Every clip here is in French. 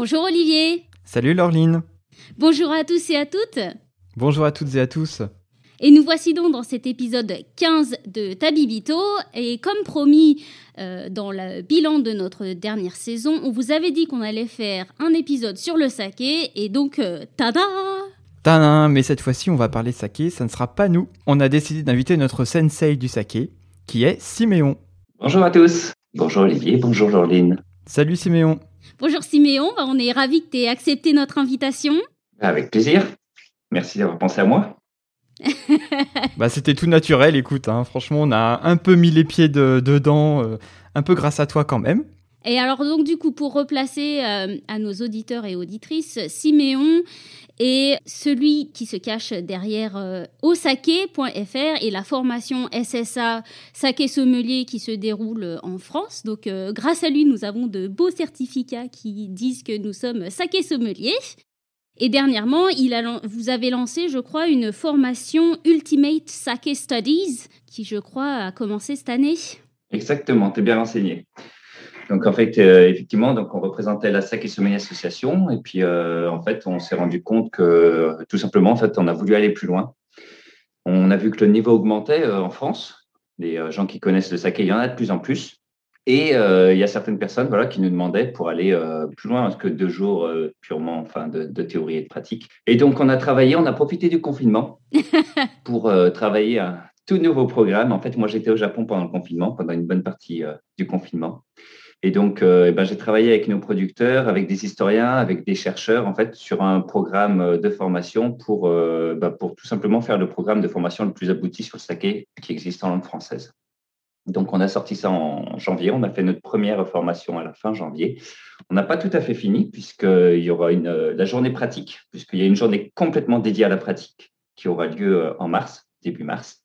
Bonjour Olivier. Salut Laureline. Bonjour à tous et à toutes. Bonjour à toutes et à tous. Et nous voici donc dans cet épisode 15 de Tabibito. Et comme promis euh, dans le bilan de notre dernière saison, on vous avait dit qu'on allait faire un épisode sur le saké. Et donc, euh, tada Tada Mais cette fois-ci, on va parler saké. Ça ne sera pas nous. On a décidé d'inviter notre sensei du saké, qui est Siméon. Bonjour à tous. Bonjour Olivier, bonjour Jorline. Salut Siméon. Bonjour Siméon, on est ravis que tu aies accepté notre invitation. Avec plaisir. Merci d'avoir pensé à moi. bah, c'était tout naturel, écoute. Hein. Franchement, on a un peu mis les pieds dedans, euh, un peu grâce à toi quand même. Et alors donc du coup pour replacer euh, à nos auditeurs et auditrices, Siméon est celui qui se cache derrière euh, osake.fr et la formation SSA Sake Sommelier qui se déroule en France. Donc euh, grâce à lui, nous avons de beaux certificats qui disent que nous sommes Sake Sommelier. Et dernièrement, il vous avez lancé, je crois, une formation Ultimate Sake Studies qui, je crois, a commencé cette année. Exactement, tu es bien renseigné. Donc en fait, euh, effectivement, donc on représentait la SAC et Sommeil Association, et puis euh, en fait, on s'est rendu compte que tout simplement, en fait, on a voulu aller plus loin. On a vu que le niveau augmentait euh, en France. Les gens qui connaissent le saké, il y en a de plus en plus. Et il y a certaines personnes voilà, qui nous demandaient pour aller plus loin que deux jours purement enfin, de, de, théorie et de pratique. Et donc, on a travaillé, on a profité du confinement pour travailler un tout nouveau programme. En fait, moi, j'étais au Japon pendant le confinement, pendant une bonne partie du confinement. Et donc, euh, eh ben, j'ai travaillé avec nos producteurs, avec des historiens, avec des chercheurs, en fait, sur un programme euh, de formation pour, euh, bah, pour tout simplement faire le programme de formation le plus abouti sur le saké qui existe en langue française. Donc, on a sorti ça en janvier. On a fait notre première formation à la fin janvier. On n'a pas tout à fait fini, puisqu'il y aura une, la journée pratique, puisqu'il y a une journée complètement dédiée à la pratique qui aura lieu en mars, début mars.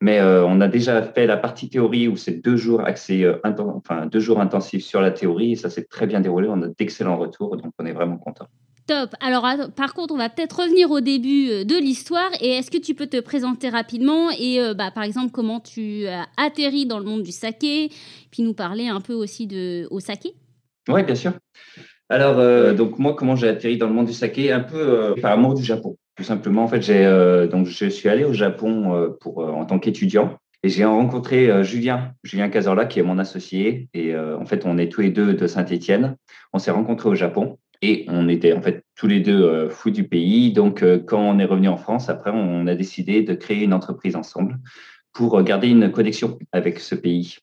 Mais euh, on a déjà fait la partie théorie où c'est deux jours accès, euh, enfin deux jours intensifs sur la théorie et ça s'est très bien déroulé. On a d'excellents retours, donc on est vraiment content. Top. Alors, par contre, on va peut-être revenir au début euh, de l'histoire. Et est-ce que tu peux te présenter rapidement et, bah, par exemple, comment tu as atterri dans le monde du saké, puis nous parler un peu aussi de au saké Oui, bien sûr. Alors, donc moi, comment j'ai atterri dans le monde du saké? Un peu par amour du Japon. Tout simplement, en fait, j'ai euh, donc je suis allé au Japon euh, pour euh, en tant qu'étudiant et j'ai rencontré Julien, Julien Cazorla, qui est mon associé. Et en fait, on est tous les deux de Saint-Étienne. On s'est rencontrés au Japon et on était en fait tous les deux fous du pays. Donc, quand on est revenu en France, après, on a décidé de créer une entreprise ensemble pour garder une connexion avec ce pays.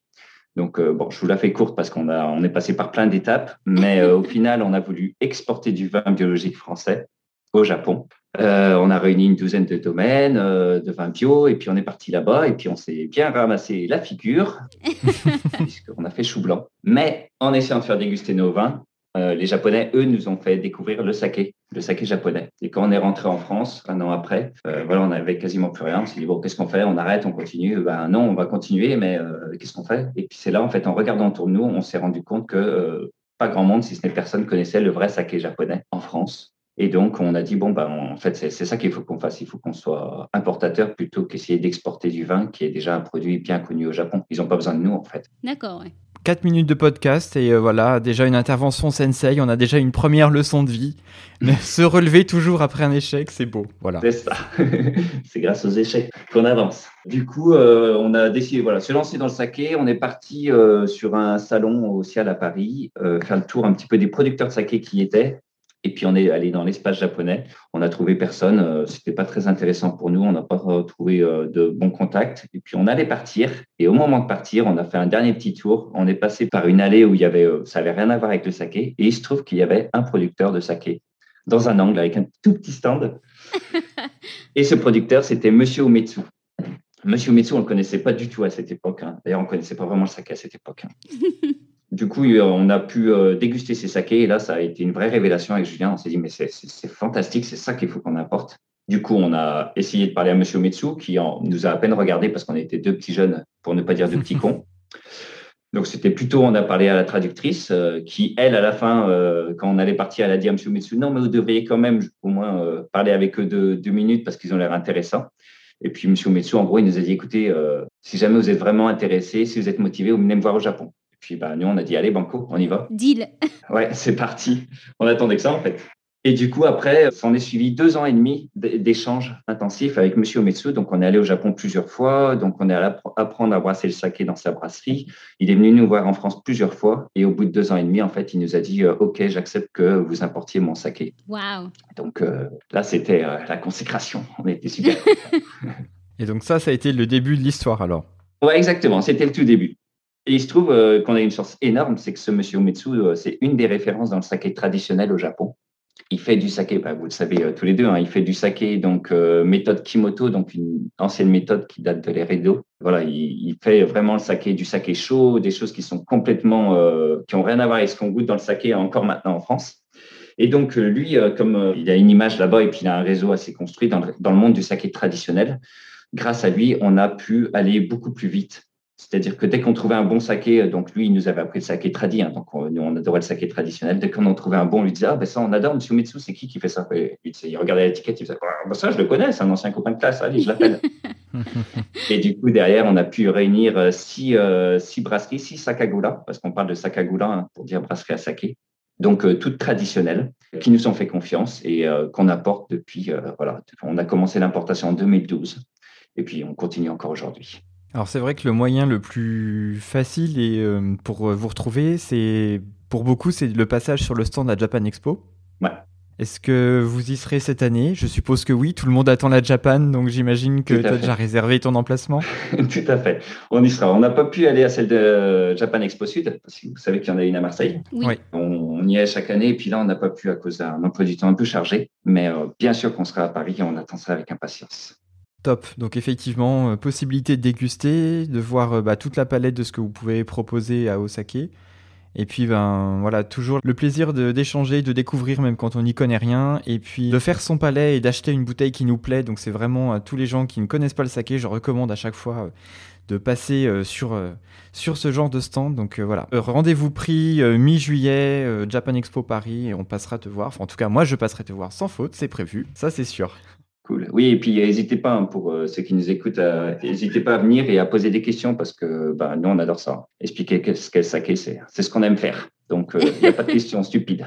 Donc, bon, je vous la fais courte parce qu'on a, on est passé par plein d'étapes, mais au final, on a voulu exporter du vin biologique français au Japon. Euh, on a réuni une douzaine de domaines euh, de vin bio et puis on est parti là-bas et puis on s'est bien ramassé la figure puisqu'on a fait chou blanc. Mais en essayant de faire déguster nos vins, euh, les Japonais, eux, nous ont fait découvrir le saké, le saké japonais. Et quand on est rentré en France, un an après, voilà, on avait quasiment plus rien. On s'est dit, bon, qu'est-ce qu'on fait? On arrête, on continue Ben non, on va continuer, mais qu'est-ce qu'on fait? Et puis c'est là, en fait, en regardant autour de nous, on s'est rendu compte que pas grand monde, si ce n'est personne, connaissait le vrai saké japonais en France. Et donc, on a dit, bon, ben, en fait, c'est ça qu'il faut qu'on fasse. Il faut qu'on soit importateur plutôt qu'essayer d'exporter du vin qui est déjà un produit bien connu au Japon. Ils n'ont pas besoin de nous, en fait. D'accord, ouais. 4 minutes de podcast et euh, voilà, déjà une intervention sensei, on a déjà une première leçon de vie. Mais se relever toujours après un échec, c'est beau. Voilà. C'est ça. c'est grâce aux échecs qu'on avance. Du coup, euh, on a décidé, voilà, se lancer dans le saké. On est parti euh, sur un salon au Ciel à Paris, faire le tour un petit peu des producteurs de saké qui y étaient. Et puis on est allé dans l'espace japonais. On n'a trouvé personne. Euh, c'était pas très intéressant pour nous. On n'a pas trouvé euh, de bons contacts. Et puis on allait partir. Et au moment de partir, on a fait un dernier petit tour. On est passé par une allée où il y avait, euh, ça avait rien à voir avec le saké. Et il se trouve qu'il y avait un producteur de saké dans un angle avec un tout petit stand. Et ce producteur, c'était Monsieur Umetsu. Monsieur Umetsu, on ne le connaissait pas du tout à cette époque. Hein. D'ailleurs, on ne connaissait pas vraiment le saké à cette époque. Hein. du coup, on a pu déguster ces sakés et là, ça a été une vraie révélation avec Julien. On s'est dit, mais c'est fantastique, c'est ça qu'il faut qu'on apporte. Du coup, on a essayé de parler à Monsieur Umetsu qui nous a à peine regardé parce qu'on était deux petits jeunes, pour ne pas dire deux petits cons. Donc, c'était plutôt, on a parlé à la traductrice euh, qui, elle, à la fin, euh, quand on allait partir, elle a dit à M. Mitsu, non, mais vous devriez quand même au moins euh, parler avec eux deux, deux minutes parce qu'ils ont l'air intéressants. Et puis, M. Mitsu, en gros, il nous a dit, écoutez, si jamais vous êtes vraiment intéressé, si vous êtes motivé, vous venez me voir au Japon. Et puis, bah, nous, on a dit, allez, Banco, on y va. Deal. ouais, c'est parti. On attendait que ça, en fait. Et du coup, après, on est suivi deux ans et demi d'échanges intensifs avec Monsieur Ometsu. Donc, on est allé au Japon plusieurs fois. Donc, on est allé apprendre à brasser le saké dans sa brasserie. Il est venu nous voir en France plusieurs fois. Et au bout de deux ans et demi, en fait, il nous a dit euh, OK, j'accepte que vous importiez mon saké. Wow. Donc, euh, là, c'était euh, la consécration. On était super. et donc, ça, ça a été le début de l'histoire alors? Ouais, exactement. C'était le tout début. Et il se trouve qu'on a une chance énorme, c'est que ce monsieur Ometsu, c'est une des références dans le saké traditionnel au Japon il fait du saké, bah, vous le savez euh, tous les deux, hein, il fait du saké, donc euh, méthode Kimoto, donc une ancienne méthode qui date de l'ère Edo. Voilà, il, fait vraiment le saké, du saké chaud, des choses qui sont complètement, euh, qui ont rien à voir avec ce qu'on goûte dans le saké encore maintenant en France. Et donc lui, comme il a une image là-bas et puis il a un réseau assez construit dans le monde du saké traditionnel, grâce à lui, on a pu aller beaucoup plus vite c'est-à-dire que dès qu'on trouvait un bon saké, euh, donc lui, il nous avait appris le saké tradit, hein, donc on, nous, on adorait le saké traditionnel. Dès qu'on en trouvait un bon, on lui disait Ah, ben ça, on adore, monsieur Mitsu, c'est qui qui fait ça? Il regardait l'étiquette, il disait ah, ben ça, je le connais, c'est un ancien copain de classe, allez, je l'appelle. et du coup, derrière, on a pu réunir euh, six, euh, six brasseries, six sakagula, parce qu'on parle de sakagula hein, pour dire brasserie à saké. Donc, toutes traditionnelles, qui nous ont fait confiance et qu'on apporte depuis, voilà, on a commencé l'importation en 2012 et puis on continue encore aujourd'hui. Alors c'est vrai que le moyen le plus facile et euh, pour euh, vous retrouver, c'est pour beaucoup c'est le passage sur le stand à Japan Expo. Ouais. Est-ce que vous y serez cette année? Je suppose que oui. Tout le monde attend la Japan, donc j'imagine que tu as déjà réservé ton emplacement. Tout à fait. On y sera. On n'a pas pu aller à celle de Japan Expo Sud, parce que vous savez qu'il y en a une à Marseille. Oui. On, y est chaque année, et puis là, on n'a pas pu à cause d'un emploi du temps un peu chargé. Mais euh, bien sûr qu'on sera à Paris et on attend ça avec impatience. Donc effectivement, euh, possibilité de déguster, de voir euh, bah, toute la palette de ce que vous pouvez proposer à Osake. Et puis, ben voilà, toujours le plaisir d'échanger, de, découvrir même quand on n'y connaît rien. Et puis de faire son palais et d'acheter une bouteille qui nous plaît. Donc c'est vraiment à tous les gens qui ne connaissent pas le saké, je recommande à chaque fois euh, de passer sur, sur ce genre de stand. Donc voilà, rendez-vous pris mi-juillet, Japan Expo Paris, et on passera te voir. En tout cas, moi je passerai te voir sans faute, c'est prévu, ça c'est sûr. Cool. Oui, et puis n'hésitez pas, hein, pour euh, ceux qui nous écoutent, n'hésitez pas à venir et à poser des questions parce que bah, nous, on adore ça. Expliquer ce qu'est le saké, c'est ce qu'on aime faire. Donc, euh, il n'y a pas de questions stupides.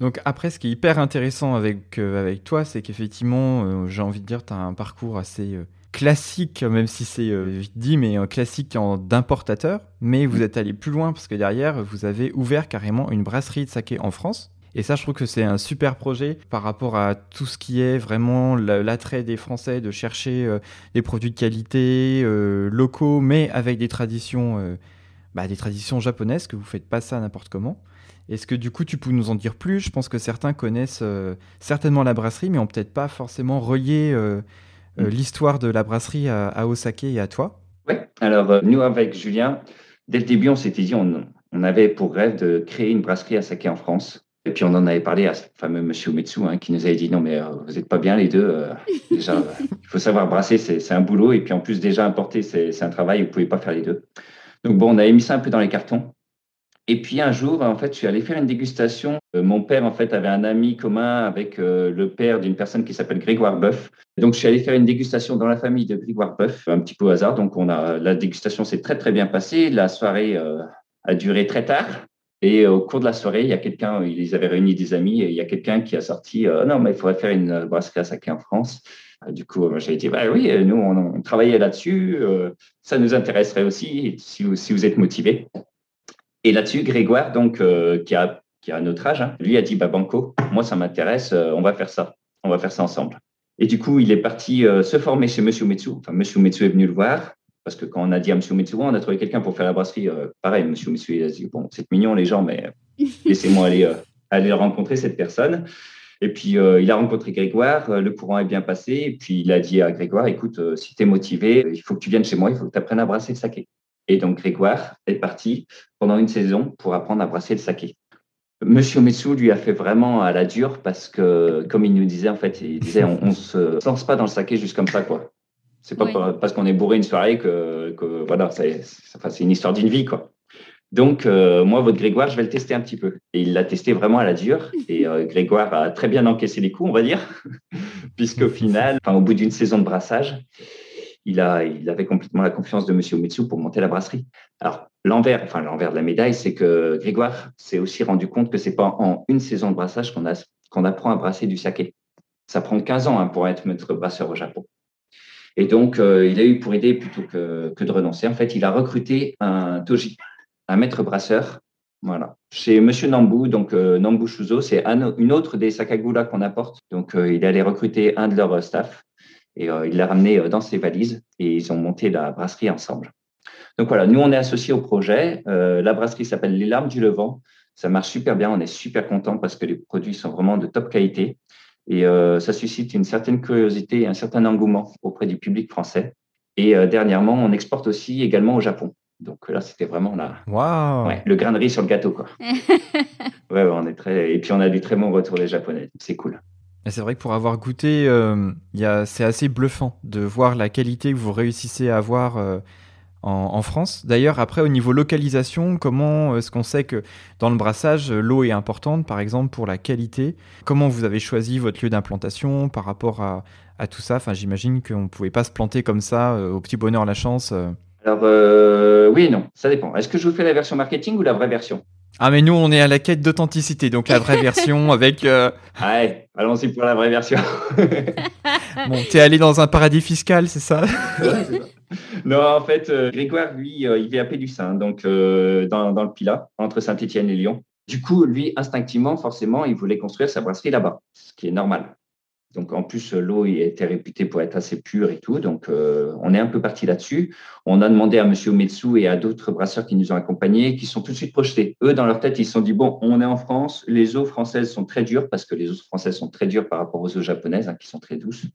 Donc après, ce qui est hyper intéressant avec, euh, avec toi, c'est qu'effectivement, j'ai envie de dire, tu as un parcours assez classique, même si c'est vite dit, mais classique d'importateur. Mais vous mm. êtes allé plus loin parce que derrière, vous avez ouvert carrément une brasserie de saké en France. Et ça, je trouve que c'est un super projet par rapport à tout ce qui est vraiment l'attrait des Français de chercher euh, des produits de qualité euh, locaux, mais avec des traditions, euh, bah, des traditions japonaises, que vous faites pas ça n'importe comment. Est-ce que du coup, tu peux nous en dire plus? Je pense que certains connaissent certainement la brasserie, mais ont peut-être pas forcément relié mm. l'histoire de la brasserie à, à, Osake et à toi. Oui, alors nous, avec Julien, dès le début, on s'était dit, on, on, avait pour rêve de créer une brasserie à saké en France. Et puis on en avait parlé à ce fameux monsieur Umetsu hein, qui nous avait dit non mais euh, vous n'êtes pas bien les deux. Euh, déjà, euh, il faut savoir brasser, c'est un boulot. Et puis en plus déjà importer, c'est un travail, vous ne pouvez pas faire les deux. Donc bon, on avait mis ça un peu dans les cartons. Et puis un jour, en fait, je suis allé faire une dégustation. mon père, en fait, avait un ami commun avec le père d'une personne qui s'appelle Grégoire Boeuf. Donc je suis allé faire une dégustation dans la famille de Grégoire Boeuf, un petit peu au hasard. Donc on a la dégustation s'est très très bien passée. La soirée a duré très tard. Et au cours de la soirée, il y a quelqu'un, ils avaient réuni des amis, et il y a quelqu'un qui a sorti euh, Non, mais il faudrait faire une brasserie à saké en France. Euh, du coup, j'ai dit bah, Oui, nous, on, travaillait là-dessus, euh, ça nous intéresserait aussi, si vous, si vous êtes motivé. Et là-dessus, Grégoire, donc, qui, a, qui a notre âge, hein, lui a dit bah, Banco, moi, ça m'intéresse, on va faire ça, on va faire ça ensemble. Et du coup, il est parti se former chez Monsieur Metsu. Enfin, Monsieur Metsu est venu le voir. Parce que quand on a dit à M. Mitsuo, on a trouvé quelqu'un pour faire la brasserie, euh, pareil, M. Mitsuo, il a dit, bon, c'est mignon les gens, mais laissez-moi aller, euh, aller rencontrer cette personne. Et puis, euh, il a rencontré Grégoire, le courant est bien passé. Et puis, il a dit à Grégoire, écoute, si tu es motivé, il faut que tu viennes chez moi, il faut que tu apprennes à brasser le saké. Et donc, Grégoire est parti pendant une saison pour apprendre à brasser le saké. Monsieur Metsou lui a fait vraiment à la dure parce que, comme il nous disait, en fait, il disait, on, ne se lance pas dans le saké juste comme ça, quoi. C'est pas parce qu'on est bourré une soirée que, que voilà, c'est une histoire d'une vie, quoi. Donc, euh, moi, votre Grégoire, je vais le tester un petit peu. Et il l'a testé vraiment à la dure. Et euh, Grégoire a très bien encaissé les coups, on va dire, puisqu'au final, au bout d'une saison de brassage, il, a, il avait complètement la confiance de Monsieur Mitsu pour monter la brasserie. Alors, l'envers, enfin l'envers de la médaille, c'est que Grégoire s'est aussi rendu compte que c'est pas en une saison de brassage qu'on qu'on apprend à brasser du saké. Ça prend 15 ans hein, pour être maître brasseur au Japon. Et donc, euh, il a eu pour idée, plutôt que, que de renoncer, en fait, il a recruté un toji, un maître brasseur. Voilà. Chez Monsieur Nambu, donc euh, Nambu Shuzo, c'est une autre des Sakagula qu'on apporte. Donc, euh, il allait recruter un de leurs staff et euh, il l'a ramené dans ses valises et ils ont monté la brasserie ensemble. Donc voilà, nous on est associés au projet. la brasserie s'appelle Les Larmes du Levant. Ça marche super bien, on est super content parce que les produits sont vraiment de top qualité et ça suscite une certaine curiosité et un certain engouement auprès du public français. Et dernièrement, on exporte aussi également au Japon. Donc là, c'était vraiment la... le grain de riz sur le gâteau. Quoi. ouais, on est très... Et puis on a du très bon retour des Japonais. C'est cool. C'est vrai que pour avoir goûté, euh, c'est assez bluffant de voir la qualité que vous réussissez à avoir euh, en, France. D'ailleurs, après, au niveau localisation, comment est-ce qu'on sait que dans le brassage, l'eau est importante, par exemple, pour la qualité? Comment vous avez choisi votre lieu d'implantation par rapport à, à tout ça? Enfin, J'imagine qu'on ne pouvait pas se planter comme ça, euh, au petit bonheur la chance. Alors, euh, oui et non, ça dépend. Est-ce que je vous fais la version marketing ou la vraie version? Ah, mais nous, on est à la quête d'authenticité, donc la vraie version avec. Euh... Ouais, allons-y pour la vraie version. bon, t'es allé dans un paradis fiscal, c'est ça, Non, en fait, euh, Grégoire, lui, euh, il vit à Pélussin, donc dans, dans le Pilat, entre Saint-Étienne et Lyon. Du coup, lui, instinctivement, forcément, il voulait construire sa brasserie là-bas, ce qui est normal. Donc en plus, l'eau était réputée pour être assez pure et tout. Donc euh, on est un peu parti là-dessus. On a demandé à Monsieur Metsu et à d'autres brasseurs qui nous ont accompagnés, qui sont tout de suite projetés. Eux, dans leur tête, ils se sont dit bon, on est en France. Les eaux françaises sont très dures parce que les eaux françaises sont très dures par rapport aux eaux japonaises, hein, qui sont très douces.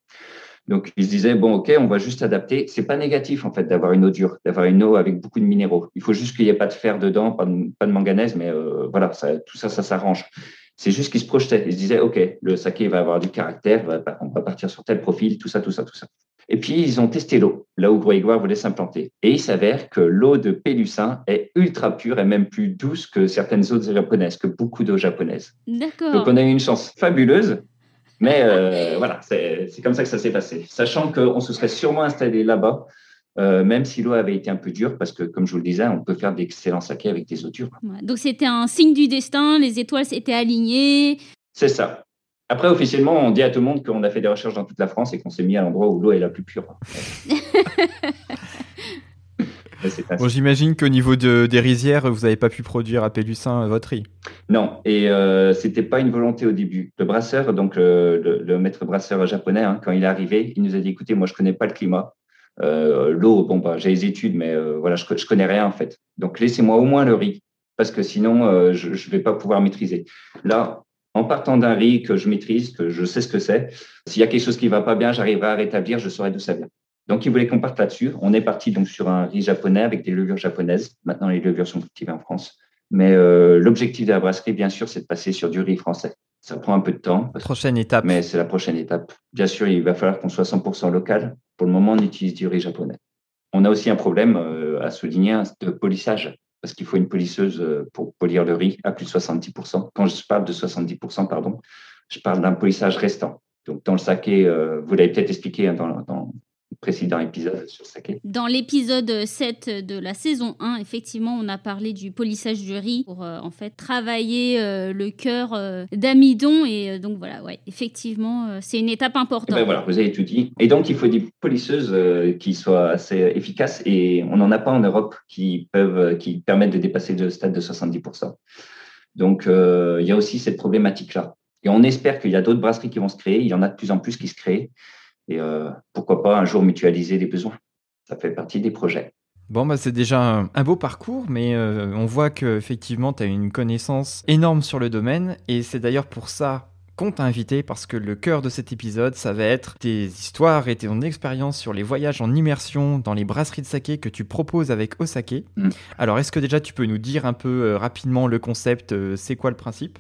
Donc ils se disaient bon, ok, on va juste adapter. C'est pas négatif en fait d'avoir une eau dure, d'avoir une eau avec beaucoup de minéraux. Il faut juste qu'il n'y ait pas de fer dedans, pas de, manganèse, mais euh, voilà, tout ça, ça s'arrange. C'est juste qu'ils se projetaient. Ils se disaient, OK, le saké va avoir du caractère, on va partir sur tel profil, tout ça, tout ça, tout ça. Et puis, ils ont testé l'eau, là où Grégoire voulait s'implanter. Et il s'avère que l'eau de Pélussin est ultra pure et même plus douce que certaines autres japonaises, que beaucoup d'eau japonaises. D'accord. Donc, on a eu une chance fabuleuse. Mais euh, voilà, c'est comme ça que ça s'est passé. Sachant qu'on se serait sûrement installé là-bas euh, même si l'eau avait été un peu dure, parce que, comme je vous le disais, on peut faire d'excellents sakés avec des eaux dures. donc, c'était un signe du destin, les étoiles s'étaient alignées. C'est ça. Après, officiellement, on dit à tout le monde qu'on a fait des recherches dans toute la France et qu'on s'est mis à l'endroit où l'eau est la plus pure. bon, j'imagine qu'au niveau de, des rizières, vous n'avez pas pu produire à Pélussin votre riz. Non, et euh, c'était pas une volonté au début. Le brasseur, donc le, maître brasseur japonais, hein, quand il est arrivé, il nous a dit écoutez, moi je connais pas le climat, euh, l'eau, bon, bah, j'ai les études, mais euh, voilà, je, je connais rien en fait. Donc laissez-moi au moins le riz, parce que sinon, euh, je ne vais pas pouvoir maîtriser. Là, en partant d'un riz que je maîtrise, que je sais ce que c'est, s'il y a quelque chose qui va pas bien, j'arriverai à rétablir, je saurai d'où ça vient. Donc, il voulait qu'on parte là-dessus. On est parti donc sur un riz japonais avec des levures japonaises. Maintenant, les levures sont cultivées en France. Mais l'objectif de la brasserie, bien sûr, c'est de passer sur du riz français. Ça prend un peu de temps. Prochaine étape. Mais c'est la prochaine étape. Bien sûr, il va falloir qu'on soit 100% local. Pour le moment, on utilise du riz japonais. On a aussi un problème euh, à souligner de polissage, parce qu'il faut une polisseuse euh, pour polir le riz à plus de 70%. Quand je parle de 70%, pardon, je parle d'un polissage restant. Donc, dans le saké, euh, vous l'avez peut-être expliqué hein, dans, dans, précédent épisode sur Saké. Dans l'épisode 7 de la saison 1, effectivement, on a parlé du polissage du riz pour euh, en fait travailler euh, le cœur euh, d'amidon et donc voilà, ouais, effectivement, c'est une étape importante. Ben voilà, vous avez tout dit. Et donc il faut des polisseuses qui soient assez efficaces et on n'en a pas en Europe qui peuvent qui permettent de dépasser le stade de 70%. Donc il y a aussi cette problématique là. Et on espère qu'il y a d'autres brasseries qui vont se créer. Il y en a de plus en plus qui se créent. Et euh, pourquoi pas un jour mutualiser les besoins. Ça fait partie des projets. Bon, bah, c'est déjà un, beau parcours, mais euh, on voit qu'effectivement, tu as une connaissance énorme sur le domaine. Et c'est d'ailleurs pour ça qu'on t'a invité parce que le cœur de cet épisode, ça va être tes histoires et ton expérience sur les voyages en immersion dans les brasseries de saké que tu proposes avec Osake. Mm. Alors, est-ce que déjà tu peux nous dire un peu euh, rapidement le concept, euh, c'est quoi le principe?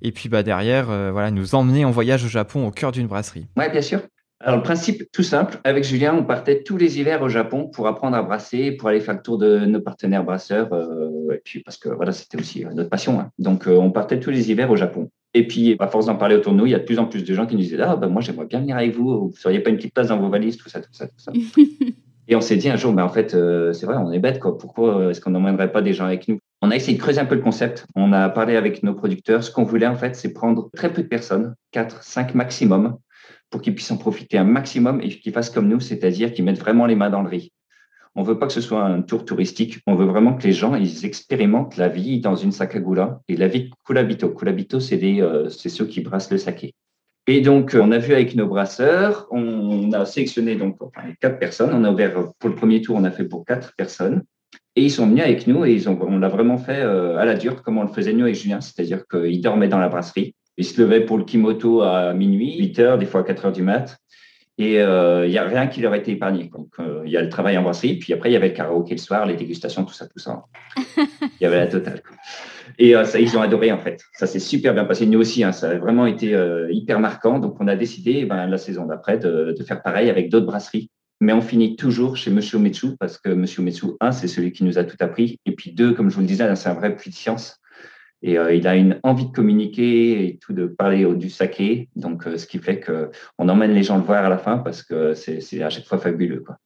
Et puis bah, derrière, voilà, nous emmener en voyage au Japon au cœur d'une brasserie. Oui, bien sûr. Alors, le principe, tout simple. Avec Julien, on partait tous les hivers au Japon pour apprendre à brasser, pour aller faire le tour de nos partenaires brasseurs. euh, et puis, parce que voilà, c'était aussi euh, notre passion. hein. Donc, euh, on partait tous les hivers au Japon. Et puis, à force d'en parler autour de nous, il y a de plus en plus de gens qui nous disaient Ah, ben, moi, j'aimerais bien venir avec vous. Vous ne seriez pas une petite place dans vos valises, tout ça, tout ça, tout ça. et on s'est dit un jour, mais en fait, euh, c'est vrai, on est bête. Quoi. Pourquoi est-ce qu'on n'emmènerait pas des gens avec nous? On a essayé de creuser un peu le concept. On a parlé avec nos producteurs. Ce qu'on voulait, en fait, c'est prendre très peu de personnes, 4, 5 maximum, pour qu'ils puissent en profiter un maximum et qu'ils fassent comme nous, c'est-à-dire qu'ils mettent vraiment les mains dans le riz. On veut pas que ce soit un tour touristique. On veut vraiment que les gens ils expérimentent la vie dans une sakagula et la vie Kulabito. Kulabito, euh, c'est ceux qui brassent le saké. Et donc, euh, on a vu avec nos brasseurs, on a sélectionné donc quatre personnes. On a ouvert euh, pour le premier tour, on a fait pour quatre personnes. Et ils sont venus avec nous et ils ont, on l'a vraiment fait à la dure, comme on le faisait nous avec Julien, c'est-à-dire qu'ils dormaient dans la brasserie. Ils se levaient pour le kimoto à minuit, 8 heures, des fois à 4 heures du mat. Et il n'y a rien qui leur a été épargné. Donc, il y a le travail en brasserie, puis après, il y avait le karaoké le soir, les dégustations, tout ça, tout ça. Il y avait la totale. Et euh, ça, ils ont adoré, en fait. Ça s'est super bien passé. Nous aussi, hein, ça a vraiment été euh, hyper marquant. Donc, on a décidé, ben, la saison d'après, de, de, faire pareil avec d'autres brasseries. Mais on finit toujours chez Monsieur Metsu, parce que Monsieur Metsu, un, c'est celui qui nous a tout appris. Et puis, deux, comme je vous le disais, c'est un vrai puits de science. Et euh, il a une envie de communiquer et tout, de parler au, du saké. Donc, euh, ce qui fait qu'on emmène les gens le voir à la fin parce que c'est à chaque fois fabuleux. Quoi.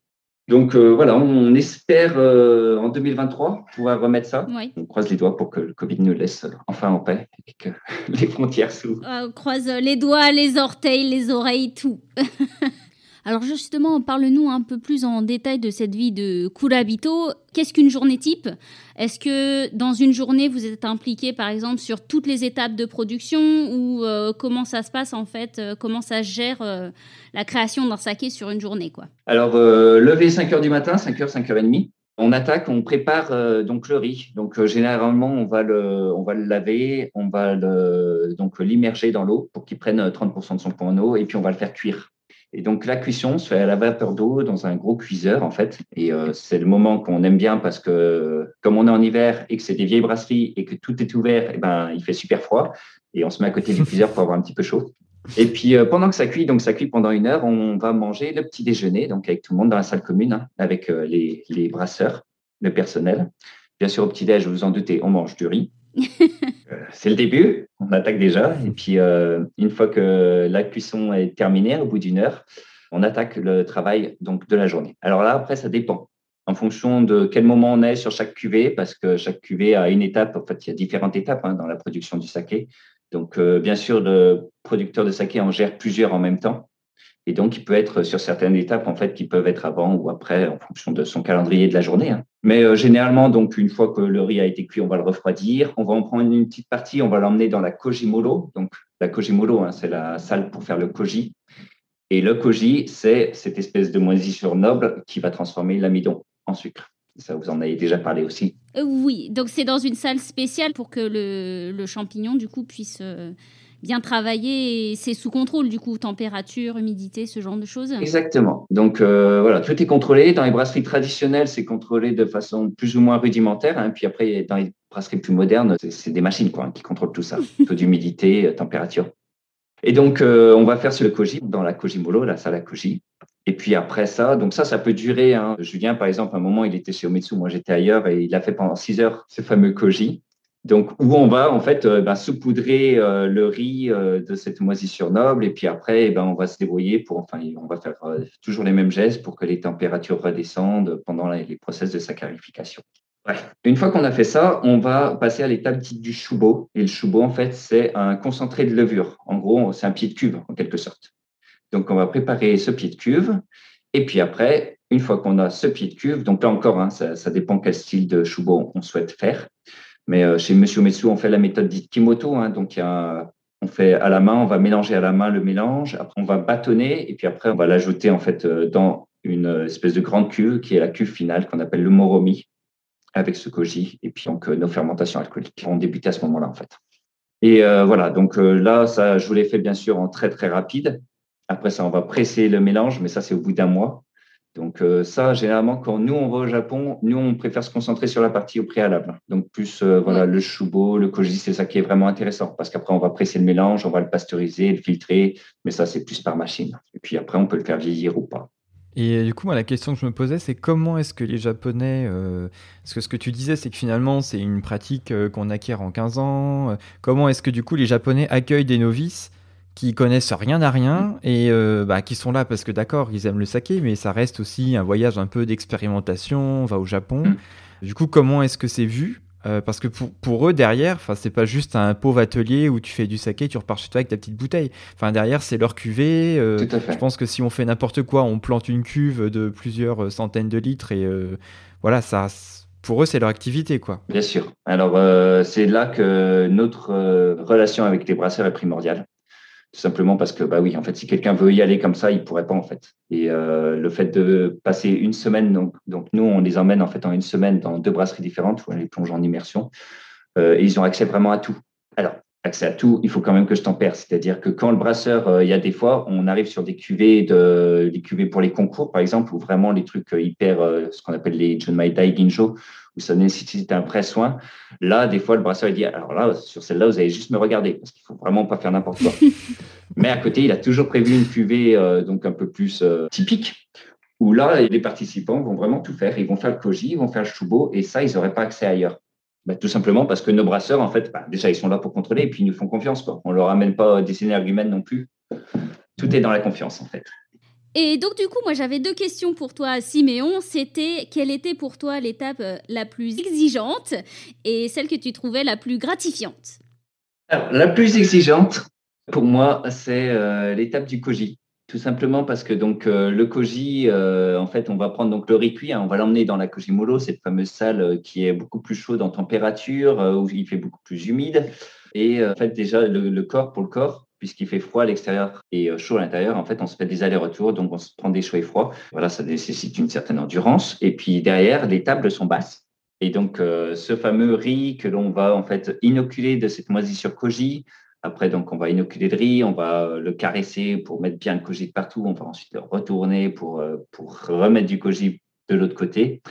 Donc, euh, voilà, on espère en 2023 pouvoir remettre ça. Oui. On croise les doigts pour que le Covid nous laisse enfin en paix et que les frontières s'ouvrent. On croise les doigts, les orteils, les oreilles, tout. Alors justement, parle-nous un peu plus en détail de cette vie de Kurabito. Qu'est-ce qu'une journée type? Est-ce que dans une journée, vous êtes impliqué par exemple sur toutes les étapes de production ou euh, comment ça se passe en fait? Euh, Comment ça gère euh, la création d'un saké sur une journée quoi? Alors, lever 5 heures du matin, 5 heures, 5 heures et demie. On attaque, on prépare donc le riz. Donc généralement, on va le, on va le laver, on va donc l'immerger dans l'eau pour qu'il prenne 30% de son poids en eau et puis on va le faire cuire. Et donc la cuisson se fait à la vapeur d'eau dans un gros cuiseur en fait. Et euh, c'est le moment qu'on aime bien parce que comme on est en hiver et que c'est des vieilles brasseries et que tout est ouvert, et ben il fait super froid et on se met à côté du cuiseur pour avoir un petit peu chaud. Et puis euh, pendant que ça cuit, donc ça cuit pendant une heure, on va manger le petit déjeuner donc avec tout le monde dans la salle commune hein, avec euh, les, les brasseurs, le personnel. Bien sûr au petit déj, vous vous en doutez, on mange du riz. C'est le début, on attaque déjà. Et puis, euh, une fois que la cuisson est terminée, au bout d'une heure, on attaque le travail donc, de la journée. Alors là, après, ça dépend en fonction de quel moment on est sur chaque cuvée, parce que chaque cuvée a une étape. En fait, il y a différentes étapes hein, dans la production du saké. Donc, euh, bien sûr, le producteur de saké en gère plusieurs en même temps. Et donc, il peut être sur certaines étapes, en fait, qui peuvent être avant ou après, en fonction de son calendrier de la journée. Hein. Mais euh, généralement, donc, une fois que le riz a été cuit, on va le refroidir. On va en prendre une petite partie, on va l'emmener dans la kojimolo. Donc, la kojimolo, hein, c'est la salle pour faire le koji. Et le koji, c'est cette espèce de moisissure noble qui va transformer l'amidon en sucre. Ça, vous en avez déjà parlé aussi. Euh, Oui, donc c'est dans une salle spéciale pour que le, champignon, du coup, puisse euh, bien travailler. et C'est sous contrôle, du coup, température, humidité, ce genre de choses. Exactement. Donc euh, voilà, tout est contrôlé. Dans les brasseries traditionnelles, c'est contrôlé de façon plus ou moins rudimentaire. Hein. Puis après, dans les brasseries plus modernes, c'est- des machines quoi, hein, qui contrôlent tout ça. Taux d'humidité, euh, température. Et donc, euh, on va faire sur le koji, dans la Kojimolo, la salle à koji. Et puis après ça, donc ça, ça peut durer. Hein. Julien, par exemple, à un moment, il était chez Ometsu, moi j'étais ailleurs, et il a fait pendant six heures ce fameux koji. Donc, où on va en fait euh, ben, saupoudrer euh, le riz euh, de cette moisissure noble, et puis après, eh ben, on va se débrouiller pour, enfin, on va faire toujours les mêmes gestes pour que les températures redescendent pendant les, les process de saccharification. Bref, une fois qu'on a fait ça, on va passer à l'étape dite du shubo. Et le shubo, en fait, c'est un concentré de levure. En gros, c'est un pied de cuve, en quelque sorte. Donc, on va préparer ce pied de cuve. Et puis après, une fois qu'on a ce pied de cuve, donc là encore, hein, ça, ça dépend quel style de shubo on souhaite faire. Mais euh, chez Monsieur Metsu, on fait la méthode dite Kimoto. Hein, donc, on fait à la main, on va mélanger à la main le mélange. Après, on va bâtonner. Et puis après, on va l'ajouter en fait euh, dans une espèce de grande cuve qui est la cuve finale qu'on appelle le moromi avec ce koji. Et puis, donc, euh, nos fermentations alcooliques vont débuter à ce moment-là, en fait. Et voilà, donc là, ça, je vous l'ai fait bien sûr en très très rapide. Après ça, on va presser le mélange, mais ça, c'est au bout d'un mois. Donc euh, ça, généralement, quand nous, on va au Japon, nous, on préfère se concentrer sur la partie au préalable. Donc plus euh, voilà, le shubo, le koji, c'est ça qui est vraiment intéressant. Parce qu'après, on va presser le mélange, on va le pasteuriser, le filtrer, mais ça, c'est plus par machine. Et puis après, on peut le faire vieillir ou pas. Et du coup, moi, la question que je me posais, c'est comment est-ce que les Japonais... Euh, parce que ce que tu disais, c'est que finalement, c'est une pratique qu'on acquiert en 15 ans. comment est-ce que du coup, les Japonais accueillent des novices qui connaissent rien à rien et euh, bah, qui sont là parce que d'accord, ils aiment le saké, mais ça reste aussi un voyage un peu d'expérimentation, on va au Japon. Mm. Du coup, comment est-ce que c'est vu? Euh, parce que pour, pour eux, derrière, c'est pas juste un pauvre atelier où tu fais du saké, tu repars chez toi avec ta petite bouteille. Enfin, derrière, c'est leur cuvée. Euh, je pense que si on fait n'importe quoi, on plante une cuve de plusieurs centaines de litres et voilà, ça, pour eux, c'est leur activité, quoi. Bien sûr. Alors, c'est là que notre relation avec les brasseurs est primordiale. Tout simplement parce que, bah oui, en fait, si quelqu'un veut y aller comme ça, il pourrait pas, en fait. Et euh, le fait de passer une semaine, donc, donc nous, on les emmène en fait en une semaine dans deux brasseries différentes où on les plonge en immersion. Euh, et ils ont accès vraiment à tout. Alors, accès à tout, il faut quand même que je t'en perds. C'est-à-dire que quand le brasseur, euh, il y a des fois, on arrive sur des cuvées, de, des cuvées pour les concours, par exemple, ou vraiment les trucs hyper, ce qu'on appelle les Junmai Dai Ginjo, où ça nécessite un vrai soin. Là, des fois, le brasseur il dit alors là, sur celle-là, vous allez juste me regarder parce qu'il faut vraiment pas faire n'importe quoi. Mais à côté, il a toujours prévu une cuvée euh, donc un peu plus euh, typique où là, les participants vont vraiment tout faire. Ils vont faire le koji, ils vont faire le shubo et ça, ils n'auraient pas accès ailleurs. Bah, tout simplement parce que nos brasseurs, en fait, bah, déjà, ils sont là pour contrôler et puis ils nous font confiance. Quoi. On leur amène pas des énergumènes non plus. Tout est dans la confiance, en fait. Et donc, du coup, moi, j'avais deux questions pour toi, Siméon. C'était quelle était pour toi l'étape euh, la plus exigeante et celle que tu trouvais la plus gratifiante? Alors, la plus exigeante, pour moi, c'est euh, l'étape du koji. Tout simplement parce que euh, le koji, en fait, on va prendre donc le riz hein, on va l'emmener dans la Kojimolo, cette fameuse salle qui est beaucoup plus chaude en température, où il fait beaucoup plus humide. Et en fait, déjà, le corps, pour le corps, puisqu'il fait froid à l'extérieur et euh, chaud à l'intérieur, en fait, on se fait des allers-retours, donc on se prend des chauds et froids. Voilà, ça nécessite une certaine endurance. Et puis derrière, les tables sont basses. Et donc, euh, ce fameux riz que l'on va en fait inoculer de cette moisissure koji, après, donc, on va inoculer le riz, on va euh, le caresser pour mettre bien le koji de partout. On va ensuite le retourner pour, pour remettre du koji de l'autre côté.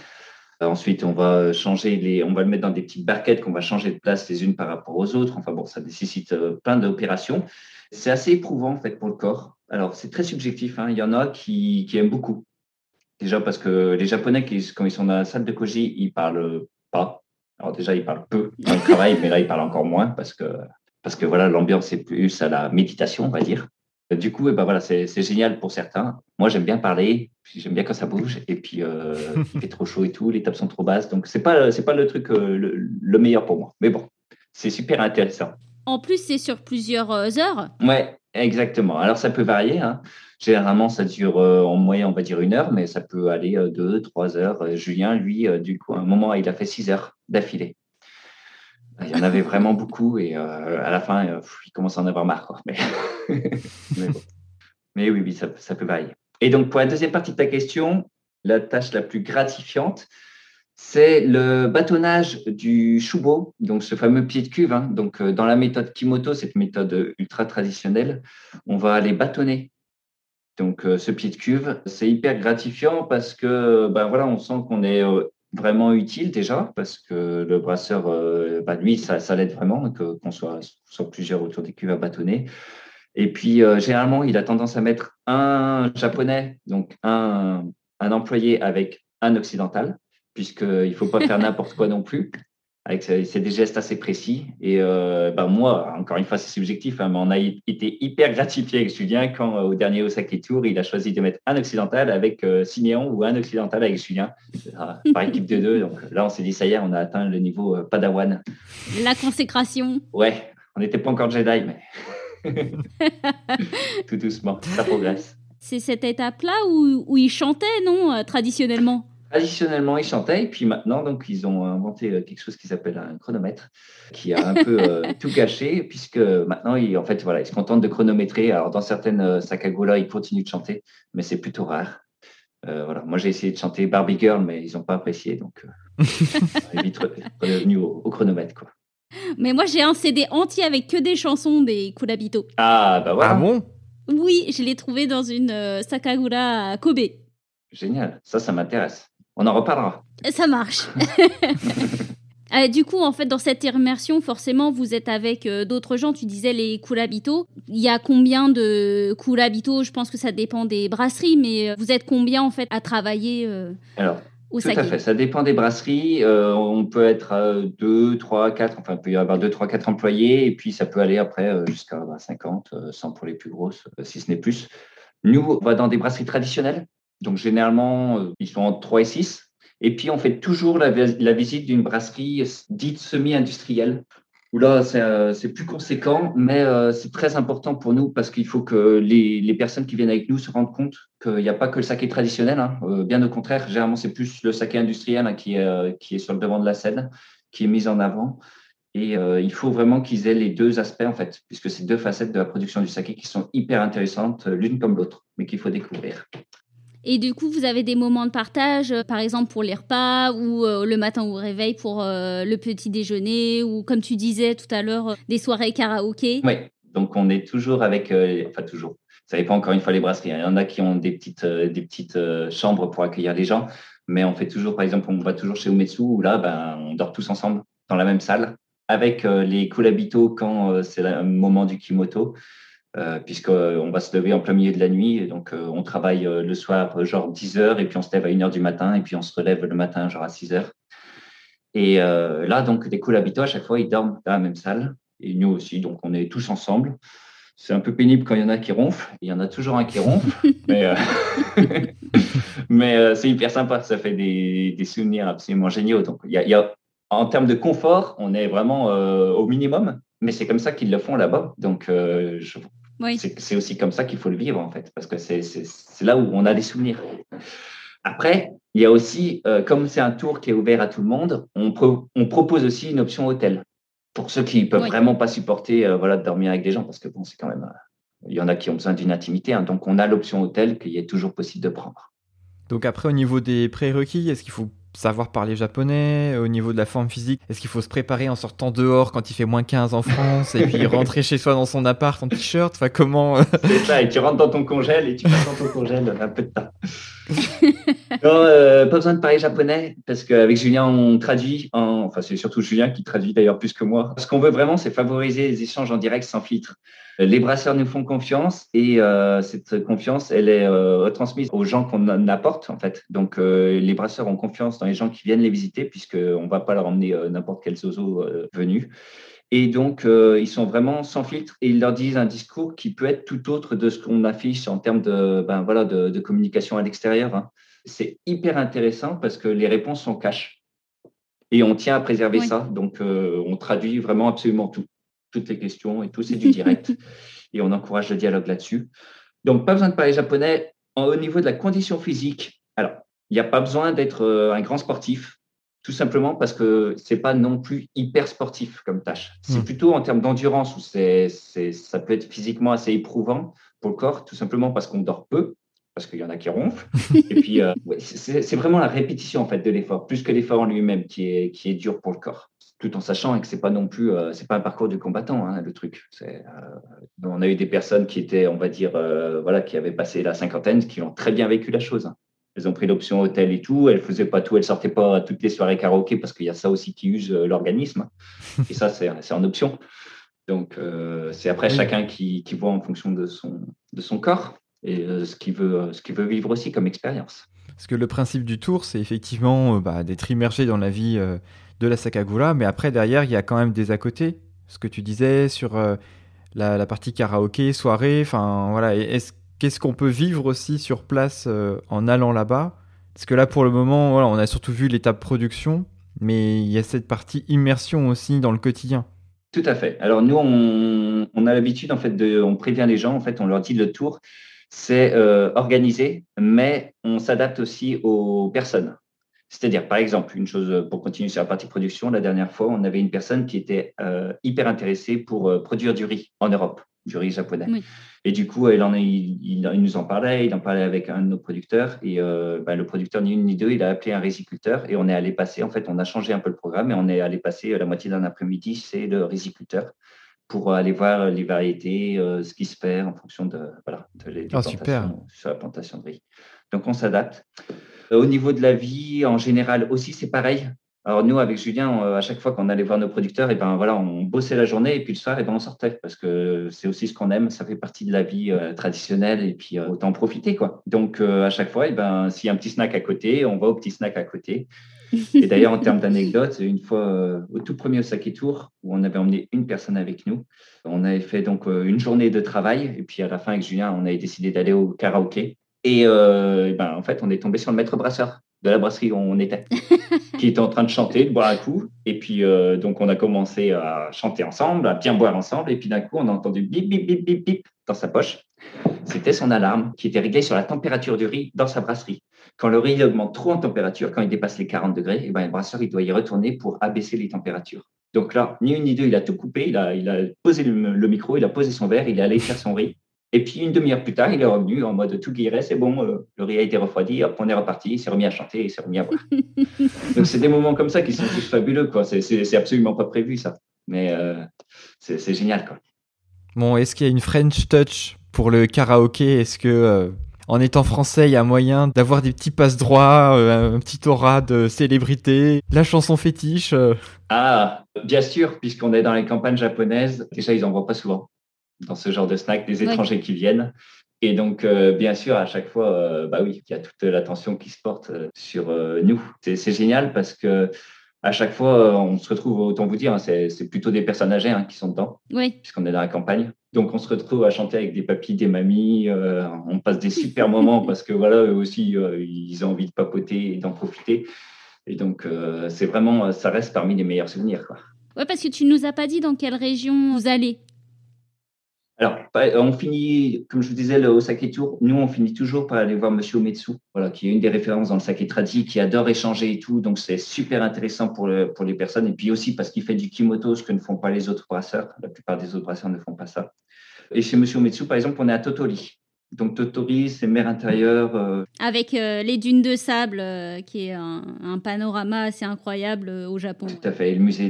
Ensuite, on va changer les, on va le mettre dans des petites barquettes qu'on va changer de place les unes par rapport aux autres. Enfin bon, ça nécessite plein d'opérations. C'est assez éprouvant en fait pour le corps. Alors c'est très subjectif. Hein. Il y en a qui, aiment beaucoup. Déjà parce que les Japonais, quand ils sont dans la salle de koji, ils parlent pas. Alors déjà, ils parlent peu dans le travail, mais là, ils parlent encore moins parce que, parce que voilà, l'ambiance est plus à la méditation, on va dire. Du coup, et eh ben voilà, c'est génial pour certains. Moi, j'aime bien parler, j'aime bien quand ça bouge, et puis euh, il fait trop chaud et tout, les tables sont trop basses, donc c'est pas c'est pas le truc euh, le, meilleur pour moi. Mais bon, c'est super intéressant. En plus, c'est sur plusieurs euh, heures. Ouais, exactement. Alors, ça peut varier. Hein. Généralement, ça dure euh, en moyenne, on va dire une heure, mais ça peut aller euh, deux, trois heures. Julien, lui, du coup, à un moment, il a fait six heures d'affilée. Il y en avait vraiment beaucoup et à la fin, il commence à en avoir marre. Mais... oui, oui, ça, peut varier. Et donc, pour la deuxième partie de ta question, la tâche la plus gratifiante, c'est le bâtonnage du shubo, donc ce fameux pied de cuve. Hein. Donc, euh, dans la méthode Kimoto, cette méthode ultra traditionnelle, on va aller bâtonner. Donc, euh, ce pied de cuve, c'est hyper gratifiant parce que, ben voilà, on sent qu'on est euh, vraiment utile déjà parce que le brasseur, bah, lui, ça, l'aide vraiment qu'on soit, soit, plusieurs autour des cuves à bâtonner. Et puis, généralement, il a tendance à mettre un japonais, donc un, un employé avec un occidental puisqu'il ne faut pas faire n'importe quoi non plus. C'est des gestes assez précis. Et euh, ben moi, encore une fois, c'est subjectif, hein, mais on a été hyper gratifié avec Julien quand, euh, au dernier Osaka Tour, il a choisi de mettre un occidental avec euh, Siméon ou un occidental avec Julien, par équipe de deux. Donc là, on s'est dit, ça y est, on a atteint le niveau Padawan. La consécration. Ouais, on n'était pas encore Jedi, mais tout doucement, ça progresse. C'est cette étape-là où, où il chantait, non, traditionnellement? Traditionnellement, ils chantaient, et puis maintenant, donc, ils ont inventé euh, quelque chose qui s'appelle un chronomètre, qui a un peu euh, tout caché, puisque maintenant, ils, en fait, voilà, ils se contentent de chronométrer. Alors, dans certaines euh, sakagola, ils continuent de chanter, mais c'est plutôt rare. voilà. Moi, j'ai essayé de chanter Barbie Girl, mais ils n'ont pas apprécié, donc on est vite revenu au, chronomètre. Quoi. Mais moi, j'ai un CD entier avec que des chansons des Kurabito. Ah, bah voilà. Ah bon? Oui, je l'ai trouvé dans une euh, Sakagura à Kobe. Génial. Ça, ça m'intéresse. On en reparlera. Ça marche. Euh, du coup, en fait, dans cette immersion, forcément, vous êtes avec euh, d'autres gens. Tu disais les Kurabito. Il y a combien de Kurabito Je pense que ça dépend des brasseries, mais euh, vous êtes combien, en fait, à travailler Alors, au tout à fait. Ça dépend des brasseries. On peut être à 2, 3, 4. Enfin, il peut y avoir 2, 3, 4 employés. Et puis, ça peut aller après jusqu'à bah, 50, euh, 100 pour les plus grosses, si ce n'est plus. Nous, on va dans des brasseries traditionnelles. Donc, généralement, euh, ils sont entre 3 et 6. Et puis, on fait toujours la, vis- la visite d'une brasserie dite semi-industrielle, où là, c'est euh, c'est plus conséquent, mais euh, c'est très important pour nous parce qu'il faut que les, personnes qui viennent avec nous se rendent compte qu'il n'y a pas que le saké traditionnel. hein. Euh, bien au contraire, généralement, c'est plus le saké industriel hein, qui, est, euh, sur le devant de la scène, qui est mis en avant. Et euh, il faut vraiment qu'ils aient les deux aspects, en fait, puisque c'est deux facettes de la production du saké qui sont hyper intéressantes, euh, l'une comme l'autre, mais qu'il faut découvrir. Et du coup, vous avez des moments de partage, euh, par exemple pour les repas ou euh, le matin au réveil pour euh, le petit déjeuner ou comme tu disais tout à l'heure, des soirées karaoké. Oui, donc on est toujours avec, enfin toujours, ça dépend encore une fois les brasseries. hein. Il y en a qui ont des petites, des petites chambres pour accueillir les gens, mais on fait toujours, par exemple, on va toujours chez Umetsu où là, ben, on dort tous ensemble dans la même salle avec les collabitos quand c'est le moment du kimoto, euh, puisqu'on va se lever en plein milieu de la nuit. Et donc, euh, on travaille euh, le soir, euh, genre 10 heures, et puis on se lève à 1 heure du matin, et puis on se relève le matin, genre à 6 heures. Et euh, là, donc, les collabitos, à chaque fois, ils dorment dans la même salle. Et nous aussi, donc on est tous ensemble. C'est un peu pénible quand il y en a qui ronflent. Il y en a toujours un qui ronfle, mais, euh, mais euh, c'est hyper sympa. Ça fait des, des souvenirs absolument géniaux. Donc, il y a, il y a- en termes de confort, on est vraiment euh, au minimum, mais c'est comme ça qu'ils le font là-bas. Donc, euh, je- Oui. c'est aussi comme ça qu'il faut le vivre, en fait, parce que c'est c'est- c'est là où on a des souvenirs. Après, il y a aussi, euh, comme c'est un tour qui est ouvert à tout le monde, on, pro- on propose aussi une option hôtel pour ceux qui peuvent Oui. vraiment pas supporter euh, voilà, de dormir avec des gens, parce que bon, c'est quand même. euh, il y en a qui ont besoin d'une intimité, hein, donc on a l'option hôtel qu'il est toujours possible de prendre. Donc après, au niveau des prérequis, est-ce qu'il faut savoir parler japonais Au niveau de la forme physique, est-ce qu'il faut se préparer en sortant dehors quand il fait moins 15 en France et puis rentrer chez soi dans son appart en t-shirt? Enfin, comment euh, C'est ça, et tu rentres dans ton congèle et tu passes dans ton congèle un peu de temps. non, euh, pas besoin de parler japonais parce qu'avec Julien, on traduit. En... Enfin, c'est surtout Julien qui traduit d'ailleurs plus que moi. Ce qu'on veut vraiment, c'est favoriser les échanges en direct sans filtre. Les brasseurs nous font confiance et euh, cette confiance, elle est euh, retransmise aux gens qu'on apporte en fait. Donc, euh, les brasseurs ont confiance dans les gens qui viennent les visiter puisqu'on ne va pas leur emmener n'importe quel zozo venu. Et donc, euh, ils sont vraiment sans filtre et ils leur disent un discours qui peut être tout autre de ce qu'on affiche en termes de, ben, voilà, de, de communication à l'extérieur. hein. C'est hyper intéressant parce que les réponses sont cash. Et on tient à préserver Oui. ça. Donc, euh, on traduit vraiment absolument tout. Toutes les questions et tout, c'est du direct. et on encourage le dialogue là-dessus. Donc, pas besoin de parler japonais. En- Au niveau de la condition physique, alors, il n'y a pas besoin d'être euh, un grand sportif, tout simplement parce que c'est pas non plus hyper sportif comme tâche. C'est Mm. plutôt en termes d'endurance où c'est, c'est, ça peut être physiquement assez éprouvant pour le corps, tout simplement parce qu'on dort peu, parce qu'il y en a qui ronflent. Et puis, euh, ouais, c'est vraiment la répétition en fait de l'effort, plus que l'effort en lui-même qui est, qui est dur pour le corps. Tout en sachant que c'est pas non plus, euh, c'est pas un parcours du combattant, hein, le truc. C'est, euh, on a eu des personnes qui étaient, on va dire, euh, voilà, qui avaient passé la cinquantaine, qui ont très bien vécu la chose. hein. Elles ont pris l'option hôtel et tout. Elles faisaient pas tout. Elles sortaient pas à toutes les soirées karaoké parce qu'il y a ça aussi qui use l'organisme. Et ça, c'est c'est en option. Donc, c'est après Oui. chacun qui, qui voit en fonction de son, de son corps et ce qu'il veut, ce qu'il veut vivre aussi comme expérience. Parce que le principe du tour, c'est effectivement bah, d'être immergé dans la vie de la Sakagura, mais après, derrière, il y a quand même des à côté. Ce que tu disais sur euh, la, la partie karaoké, soirée, enfin voilà. Est-ce- Qu'est-ce qu'on peut vivre aussi sur place euh, en allant là-bas? Parce que là, pour le moment, voilà, on a surtout vu l'étape production, mais il y a cette partie immersion aussi dans le quotidien. Tout à fait. Alors nous, on, on a l'habitude en fait de, on prévient les gens en fait, on leur dit le tour, c'est euh, organisé, mais on s'adapte aussi aux personnes. C'est-à-dire, par exemple, une chose pour continuer sur la partie production, la dernière fois, on avait une personne qui était euh, hyper intéressée pour euh, produire du riz en Europe. du riz japonais. Et du coup, il, en il, il, nous en parlait, il en parlait avec un de nos producteurs. Et euh, bah, le producteur, ni une ni deux, il a appelé un riziculteur et on est allé passer, en fait, on a changé un peu le programme et on est allé passer la moitié d'un après-midi, c'est le riziculteur pour aller voir les variétés, euh, ce qui se fait en fonction de, voilà, de, ah, super. sur la plantation de riz. Donc, on s'adapte. Euh, au niveau de la vie, en général aussi, c'est pareil. Alors nous, avec Julien, euh, à chaque fois qu'on allait voir nos producteurs, et eh ben voilà, on bossait la journée et puis le soir, et eh ben on sortait parce que c'est aussi ce qu'on aime. Ça fait partie de la vie euh, traditionnelle et puis euh, autant en profiter quoi. Donc à chaque fois, et eh ben s'il y a un petit snack à côté, on va au petit snack à côté. Et d'ailleurs, en termes d'anecdotes, une fois au tout premier Osaka Tour, où on avait emmené une personne avec nous, on avait fait donc une journée de travail et puis à la fin avec Julien, on avait décidé d'aller au karaoké. Et, ben, en fait, on est tombé sur le maître brasseur de la brasserie où on était, qui était en train de chanter, de boire un coup. Et puis, euh, donc, on a commencé à chanter ensemble, à bien boire ensemble. Et puis, d'un coup, on a entendu bip, bip, bip, bip, bip dans sa poche. C'était son alarme qui était réglée sur la température du riz dans sa brasserie. Quand le riz augmente trop en température, quand il dépasse les 40 degrés, et eh ben, le brasseur il doit y retourner pour abaisser les températures. Donc là, ni une ni deux, il a tout coupé, il a, il a posé le, le micro, il a posé son verre, il est allé faire son riz. Et puis une demi-heure plus tard, il est revenu en mode tout guéret, c'est bon, euh, le riz a été refroidi, hop, on est reparti, il s'est remis à chanter, il s'est remis à boire. Donc c'est des moments comme ça qui sont tous fabuleux, quoi. C'est absolument pas prévu ça, mais euh, c'est génial, quoi. Bon, est-ce qu'il y a une French touch pour le karaoké? Est-ce que euh, en étant français, il y a moyen d'avoir des petits passe droits, un petit aura de célébrité, la chanson fétiche Ah, bien sûr, puisqu'on est dans les campagnes japonaises, déjà ils en voient pas souvent dans ce genre de snack, des étrangers qui viennent. Et donc, euh, bien sûr, à chaque fois, euh, bah oui, il y a toute l'attention qui se porte euh, sur nous. C'est génial parce que à chaque fois, on se retrouve, autant vous dire, hein, c'est plutôt des personnes âgées hein, qui sont dedans, oui. puisqu'on est dans la campagne. Donc, on se retrouve à chanter avec des papis, des mamies. on passe des super moments parce que voilà, eux aussi, ils ont envie de papoter et d'en profiter. Et donc, c'est vraiment, ça reste parmi les meilleurs souvenirs. Quoi. Ouais, parce que tu nous as pas dit dans quelle région vous allez. Alors, on finit, comme je vous disais, au Sake Tour, nous, on finit toujours par aller voir Monsieur Ometsu, voilà, qui est une des références dans le sake tradi, qui adore échanger et tout. Donc, c'est super intéressant pour, le, pour les personnes. Et puis aussi parce qu'il fait du kimoto, ce que ne font pas les autres brasseurs. La plupart des autres brasseurs ne font pas ça. Et chez Monsieur Ometsu, par exemple, on est à Totori. Donc, Totori, c'est mer intérieure. Euh, Avec euh, les dunes de sable, euh, qui est un, panorama assez incroyable au Japon. Tout à fait. Et le musée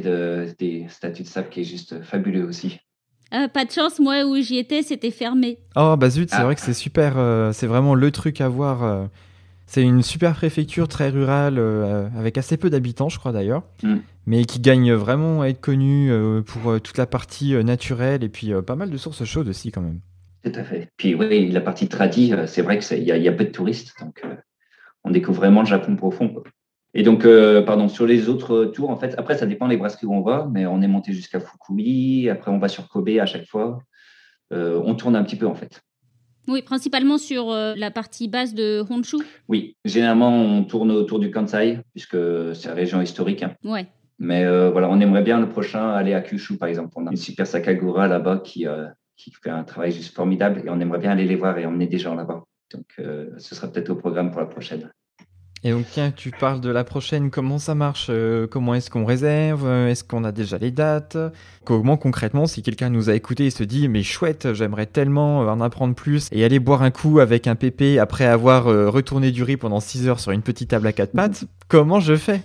des statues de sable, qui est juste fabuleux aussi. Ah, pas de chance, moi où j'y étais, c'était fermé. Oh bah zut, c'est ah. vrai que c'est super, euh, c'est vraiment le truc à voir. Euh. c'est une super préfecture très rurale, euh, avec assez peu d'habitants, je crois d'ailleurs, mm. mais qui gagne vraiment à être connue pour toute la partie naturelle et puis pas mal de sources chaudes aussi quand même. Tout à fait. Puis oui, la partie tradie, c'est vrai qu'il y, y, a peu de touristes, donc on découvre vraiment le Japon profond. Et donc, euh, pardon, sur les autres tours, en fait, après, ça dépend des brasseries où on va, mais on est monté jusqu'à Fukui, après on va sur Kobe à chaque fois. Euh, on tourne un petit peu, en fait. Oui, principalement sur euh, la partie basse de Honshu. Oui, généralement, on tourne autour du Kansai, puisque c'est la région historique. Ouais. Mais voilà, on aimerait bien le prochain aller à Kyushu, par exemple. On a une super Sakagura là-bas qui, qui fait un travail juste formidable et on aimerait bien aller les voir et emmener des gens là-bas. Donc, ce sera peut-être au programme pour la prochaine. Et donc, tiens, tu parles de la prochaine, comment ça marche euh, Comment est-ce qu'on réserve Est-ce qu'on a déjà les dates? Comment concrètement, si quelqu'un nous a écouté et se dit, mais chouette, j'aimerais tellement en apprendre plus et aller boire un coup avec un pépé après avoir euh, retourné du riz pendant 6 heures sur une petite table à quatre pattes, comment je fais?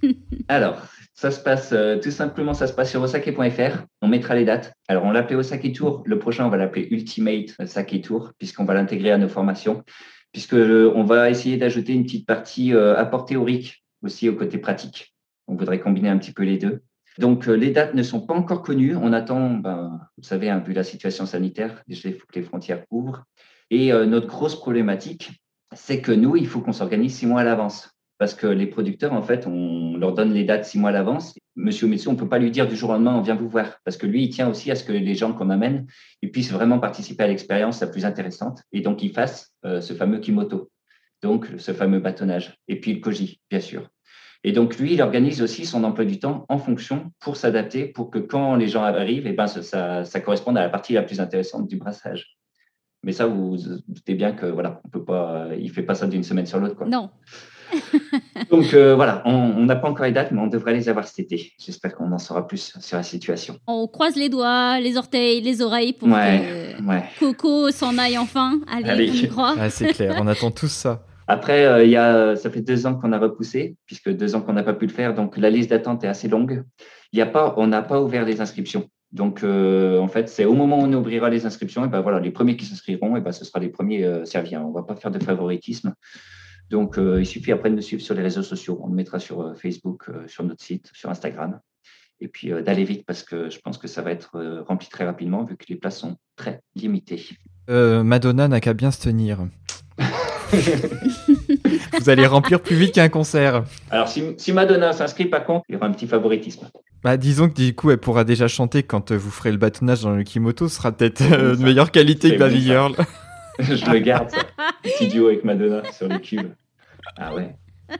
Alors, ça se passe euh, tout simplement, ça se passe sur osake.fr. On mettra les dates. Alors, on l'appelait Osake Tour. Le prochain, on va l'appeler Ultimate Sake Tour, puisqu'on va l'intégrer à nos formations puisque on va essayer d'ajouter une petite partie euh, apport théorique aussi au côté pratique. On voudrait combiner un petit peu les deux. Donc, euh, les dates ne sont pas encore connues. On attend, ben, vous savez, vu la situation sanitaire, déjà, il faut que les frontières ouvrent. Et euh, notre grosse problématique, c'est que nous, il faut qu'on s'organise six mois à l'avance parce que les producteurs, en fait, on leur donne les dates six mois à l'avance. Monsieur Metsu, on ne peut pas lui dire du jour au lendemain, on vient vous voir, parce que lui, il tient aussi à ce que les gens qu'on amène ils puissent vraiment participer à l'expérience la plus intéressante, et donc ils fassent euh, ce fameux kimoto, donc ce fameux bâtonnage, et puis le koji, bien sûr. Et donc lui, il organise aussi son emploi du temps en fonction pour s'adapter, pour que quand les gens arrivent, eh ben, ça, ça, corresponde à la partie la plus intéressante du brassage. Mais ça, vous, vous doutez bien que voilà, on peut pas, il fait pas ça d'une semaine sur l'autre. Non. Donc voilà, on n'a pas encore les dates, mais on devrait les avoir cet été. J'espère qu'on en saura plus sur la situation. On croise les doigts, les orteils, les oreilles pour que Coco s'en aille enfin. Allez, on y croit. c'est clair, on attend tous ça. Après, il y a, ça fait deux ans qu'on a repoussé, puisque deux ans qu'on n'a pas pu le faire, donc la liste d'attente est assez longue. Il y a pas, on n'a pas ouvert les inscriptions. Donc, euh, en fait, c'est au moment où on ouvrira les inscriptions, et ben voilà, les premiers qui s'inscriront, et ben ce sera les premiers euh, servis. On ne va pas faire de favoritisme. Donc, euh, il suffit après de nous suivre sur les réseaux sociaux. On le mettra sur Facebook, sur notre site, sur Instagram. Et puis d'aller vite parce que je pense que ça va être rempli très rapidement vu que les places sont très limitées. Madonna n'a qu'à bien se tenir. Vous allez remplir plus vite qu'un concert. Alors, si, si Madonna s'inscrit, par contre, il y aura un petit favoritisme. Bah, disons que du coup, elle pourra déjà chanter quand euh, vous ferez le bâtonnage dans le Kimoto. Ce sera peut-être euh, de meilleure qualité que Baby Girl. Je le garde, ça. Petit duo avec Madonna sur le cube. Ah ouais.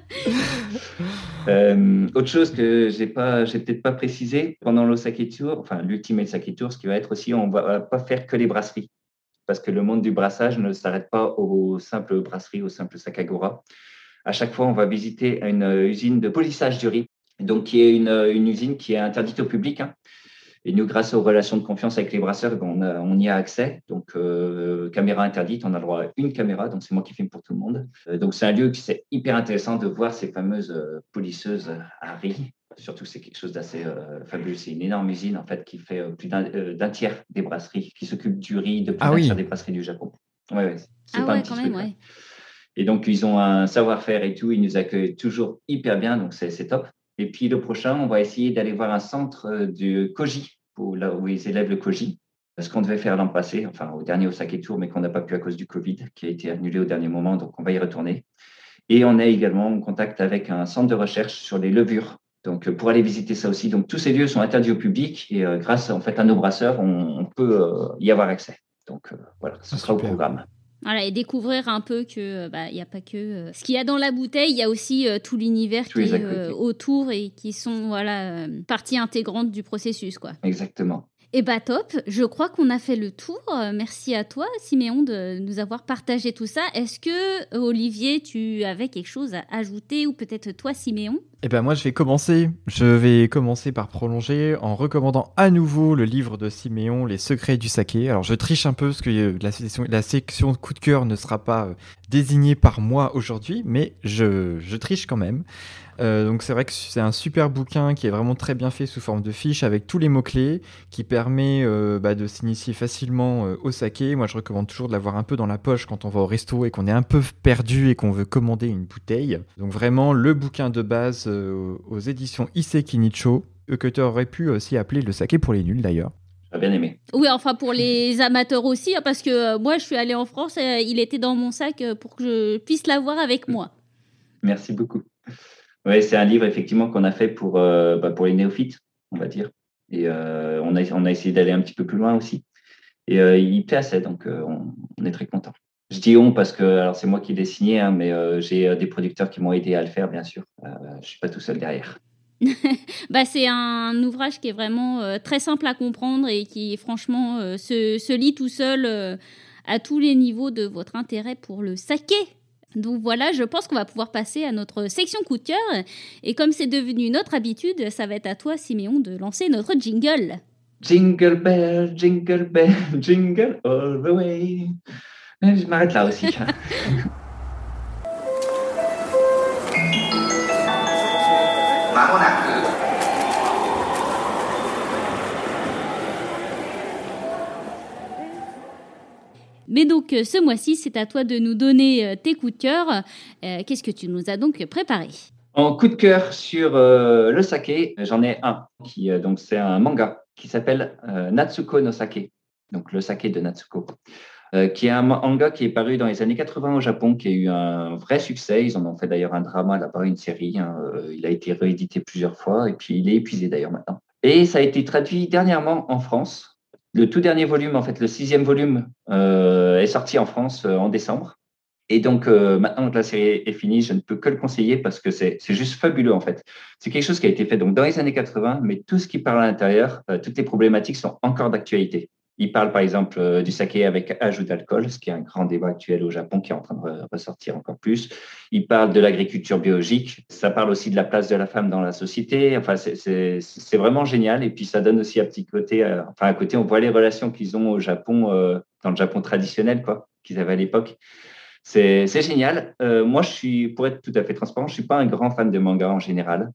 Euh, autre chose que j'ai pas, j'ai peut-être pas précisé pendant l'Osaka Tour, enfin l'Ultimate Sake Tour, ce qui va être aussi, on va pas faire que les brasseries parce que le monde du brassage ne s'arrête pas aux simples brasseries, aux simples sakagora. À chaque fois, on va visiter une usine de polissage du riz, donc qui est une, usine qui est interdite au public. Hein. Et nous, grâce aux relations de confiance avec les brasseurs, ben, on, y a accès. Donc, euh, caméra interdite, on a le droit à une caméra. Donc, c'est moi qui filme pour tout le monde. Euh, donc, c'est un lieu qui c'est hyper intéressant de voir ces fameuses euh, polisseuses à riz Surtout, c'est quelque chose d'assez euh, fabuleux. C'est une énorme usine en fait qui fait euh, plus euh, d'un tiers des brasseries, qui s'occupe du riz de plus ah d'un tiers des brasseries du Japon. Ouais, ouais, c'est ah pas un petit quand même, Et donc, ils ont un savoir-faire et tout. Ils nous accueillent toujours hyper bien, donc c'est top. Et puis, le prochain, on va essayer d'aller voir un centre du Koji, où, là où ils élèvent le Koji. Ce qu'on devait faire l'an passé, enfin au dernier Osaka Tour, mais qu'on n'a pas pu à cause du Covid, qui a été annulé au dernier moment, donc on va y retourner. Et on est également en contact avec un centre de recherche sur les levures donc, euh, pour aller visiter ça aussi. Donc, tous ces lieux sont interdits au public et euh, grâce en fait à nos brasseurs, on, peut euh, y avoir accès. Donc, voilà, ce sera au programme. Voilà, et découvrir un peu que bah, il n'y a pas que ce qu'il y a dans la bouteille, il y a aussi tout l'univers qui est autour et qui sont voilà partie intégrante du processus, quoi. Exactement. Eh bah top, je crois qu'on a fait le tour. Merci à toi, Siméon, de nous avoir partagé tout ça. Est-ce que, Olivier, tu avais quelque chose à ajouter ou peut-être toi, Siméon? Eh ben moi, je vais commencer. Je vais commencer par prolonger en recommandant à nouveau le livre de Siméon, Les secrets du saké. Alors, je triche un peu parce que euh, la section, coup de cœur ne sera pas euh, désignée par moi aujourd'hui, mais je triche quand même. Euh, donc c'est vrai que c'est un super bouquin qui est vraiment très bien fait sous forme de fiche avec tous les mots-clés qui permet euh, bah, de s'initier facilement euh, au saké. Moi je recommande toujours de l'avoir un peu dans la poche quand on va au resto et qu'on est un peu perdu et qu'on veut commander une bouteille. Donc vraiment le bouquin de base aux éditions Iseki Nicho, que tu aurais pu aussi appeler le saké pour les nuls d'ailleurs. J'ai bien aimé. Oui, enfin pour les amateurs aussi, hein, parce que moi je suis allé en France, et il était dans mon sac pour que je puisse l'avoir avec moi. Merci beaucoup. Oui, c'est un livre effectivement qu'on a fait pour, euh, bah, pour les néophytes, on va dire. Et euh, on, a, on a essayé d'aller un petit peu plus loin aussi. Et euh, il plaît donc on, est très content. Je dis on parce que alors c'est moi qui l'ai signé, hein, mais j'ai des producteurs qui m'ont aidé à le faire, bien sûr. je ne suis pas tout seul derrière. bah, c'est un ouvrage qui est vraiment très simple à comprendre et qui, franchement, se, se, lit tout seul à tous les niveaux de votre intérêt pour le saké. Donc voilà, je pense qu'on va pouvoir passer à notre section coup de cœur. Et comme c'est devenu notre habitude, ça va être à toi, Siméon, de lancer notre jingle. Jingle bell, jingle bell, jingle all the way. Je m'arrête là aussi. Mais donc, euh, ce mois-ci, c'est à toi de nous donner euh, tes coups de cœur. Euh, qu'est-ce que tu nous as donc préparé? En coup de cœur sur le saké, j'en ai un. Donc, c'est un manga qui s'appelle Natsuko no Sake. Donc, le saké de Natsuko. qui est un manga qui est paru dans les années 80 au Japon, qui a eu un vrai succès. Ils en ont fait d'ailleurs un drama là-bas, une série. Hein. Il a été réédité plusieurs fois et puis il est épuisé d'ailleurs maintenant. Et ça a été traduit dernièrement en France le tout dernier volume, en fait, le sixième volume, euh, est sorti en France euh, en décembre. Et donc, euh, maintenant que la série est finie, je ne peux que le conseiller parce que c'est juste fabuleux, en fait. C'est quelque chose qui a été fait dans les années 80, mais tout ce qui parle à l'intérieur, toutes les problématiques sont encore d'actualité. Il parle par exemple euh, du saké avec ajout d'alcool, ce qui est un grand débat actuel au Japon qui est en train de ressortir encore plus. Il parle de l'agriculture biologique. Ça parle aussi de la place de la femme dans la société. Enfin, c'est vraiment génial. Et puis ça donne aussi un petit côté, euh, enfin à côté, on voit les relations qu'ils ont au Japon, euh, dans le Japon traditionnel, quoi, qu'ils avaient à l'époque. C'est génial. moi, je suis, pour être tout à fait transparent, je suis pas un grand fan de manga en général.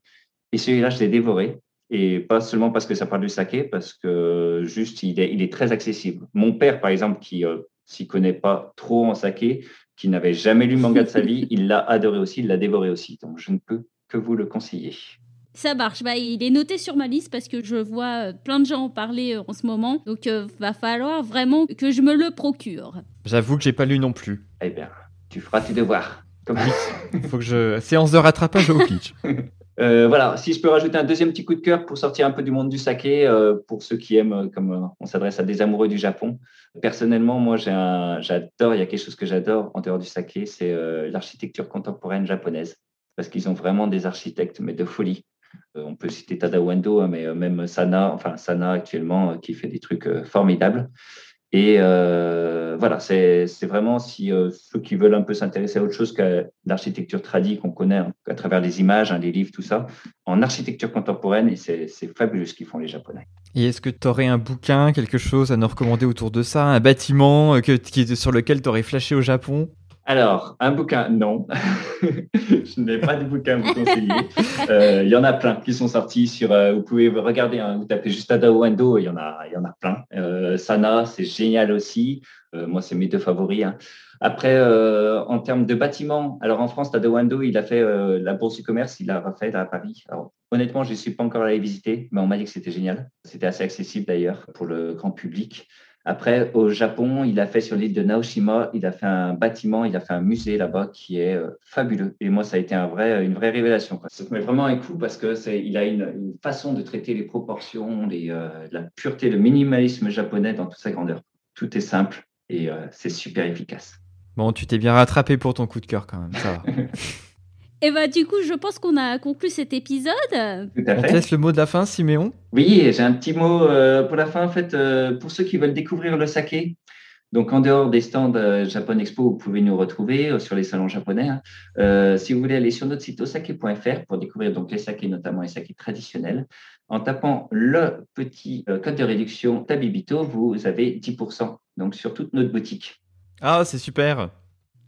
Et celui-là, je l'ai dévoré. Et pas seulement parce que ça parle du saké, parce que juste, il est, il est très accessible. Mon père, par exemple, qui euh, s'y connaît pas trop en saké, qui n'avait jamais lu manga de sa vie, il l'a adoré aussi, il l'a dévoré aussi. Donc, je ne peux que vous le conseiller. Ça marche. Bah, il est noté sur ma liste parce que je vois euh, plein de gens en parler euh, en ce moment. Donc, il va falloir vraiment que je me le procure. J'avoue que j'ai pas lu non plus. Eh bien, tu feras tes devoirs. Comme... Faut que je séance de rattrapage au pitch. Euh, voilà, si je peux rajouter un deuxième petit coup de cœur pour sortir un peu du monde du saké, euh, pour ceux qui aiment, euh, comme on s'adresse à des amoureux du Japon. Personnellement, moi, j'adore, il y a quelque chose que j'adore en dehors du saké, c'est l'architecture contemporaine japonaise, parce qu'ils ont vraiment des architectes, mais de folie. on peut citer Tadao Endo, hein, mais même Sana, enfin Sana actuellement, qui fait des trucs formidables. Et euh, voilà, c'est vraiment si euh, ceux qui veulent un peu s'intéresser à autre chose que l'architecture tradie qu'on connaît hein, à travers les images, hein, les livres, tout ça, en architecture contemporaine, c'est fabuleux ce qu'ils font les Japonais. Et est-ce que tu aurais un bouquin, quelque chose à nous recommander autour de ça, un bâtiment euh, sur lequel tu aurais flashé au Japon? Alors, un bouquin, non. je n'ai pas de bouquin à vous conseiller. Euh, il y en a plein qui sont sortis sur. Euh, vous pouvez regarder, hein, vous tapez juste Adao Endo, il y en a, y en a plein. Euh, Sana, c'est génial aussi. moi, c'est mes deux favoris. Hein. Après, en termes de bâtiments, alors en France, Tadao Endo, il a fait la bourse du commerce, il l'a refait à Paris. Alors, honnêtement, je ne suis pas encore allé visiter, mais on m'a dit que c'était génial. C'était assez accessible d'ailleurs pour le grand public. Après, au Japon, il a fait sur l'île de Naoshima, il a fait un bâtiment, il a fait un musée là-bas qui est euh, fabuleux. Et moi, ça a été un vrai, une vraie révélation. Ça me met vraiment un coup parce que c'est, il a une, façon de traiter les proportions, les, euh, la pureté, le minimalisme japonais dans toute sa grandeur. Tout est simple et euh, c'est super efficace. Bon, tu t'es bien rattrapé pour ton coup de cœur quand même, ça va. Et bah du coup, je pense qu'on a conclu cet épisode. Tout à On te laisse le mot de la fin, Siméon. Oui, j'ai un petit mot euh, pour la fin. En fait, euh, pour ceux qui veulent découvrir le saké, donc en dehors des stands euh, Japan Expo, vous pouvez nous retrouver sur les salons japonais. Hein. si vous voulez aller sur notre site osake.fr pour découvrir donc les sakés, notamment les sakés traditionnels, en tapant le petit code de réduction Tabibito, vous avez 10% donc sur toute notre boutique. Ah, c'est super.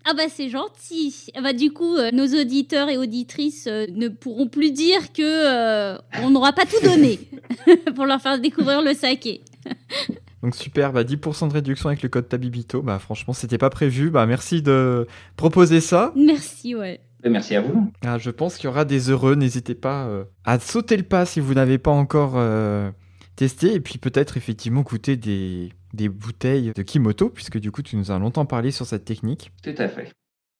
Ah bah c'est gentil. Ah bah du coup, euh, nos auditeurs et auditrices euh, ne pourront plus dire que euh, on n'aura pas tout donné pour leur faire découvrir le saké. Donc super, bah 10% de réduction avec le code Tabibito. Bah franchement, c'était pas prévu. Bah merci de proposer ça. Merci, ouais. Merci à vous. Ah, je pense qu'il y aura des heureux. N'hésitez pas à sauter le pas si vous n'avez pas encore testé. Et puis peut-être effectivement goûter des, bouteilles de Kimoto, puisque du coup, tu nous as longtemps parlé sur cette technique. Tout à fait.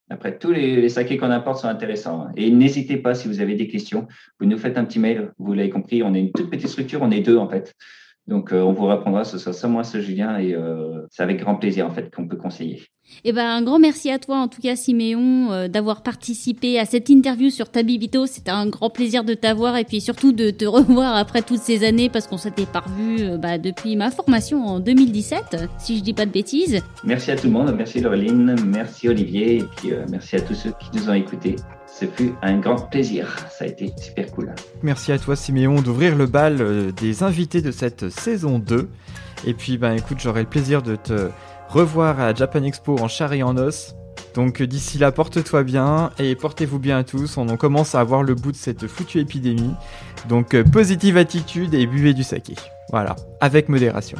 Après, tous les, sakés qu'on apporte sont intéressants. Et n'hésitez pas, si vous avez des questions, vous nous faites un petit mail. Vous l'avez compris, on est une toute petite structure, on est deux en fait. Donc, euh, on vous répondra, ce soit ça, moi, ce Julien, et euh, c'est avec grand plaisir en fait qu'on peut conseiller. Eh ben, un grand merci à toi, en tout cas, Siméon, euh, d'avoir participé à cette interview sur Tabibito. C'était un grand plaisir de t'avoir et puis surtout de te revoir après toutes ces années parce qu'on s'était pas revu bah, depuis ma formation en 2017, si je dis pas de bêtises. Merci à tout le monde. Merci Laureline, merci Olivier et puis merci à tous ceux qui nous ont écoutés. Ce fut un grand plaisir. Ça a été super cool. Merci à toi, Siméon, d'ouvrir le bal des invités de cette saison 2. Et puis, ben, écoute, j'aurai le plaisir de te revoir à Japan Expo en char et en os. Donc d'ici là, porte-toi bien et portez-vous bien à tous. On commence à avoir le bout de cette foutue épidémie. Donc euh, positive attitude et buvez du saké. Voilà, avec modération.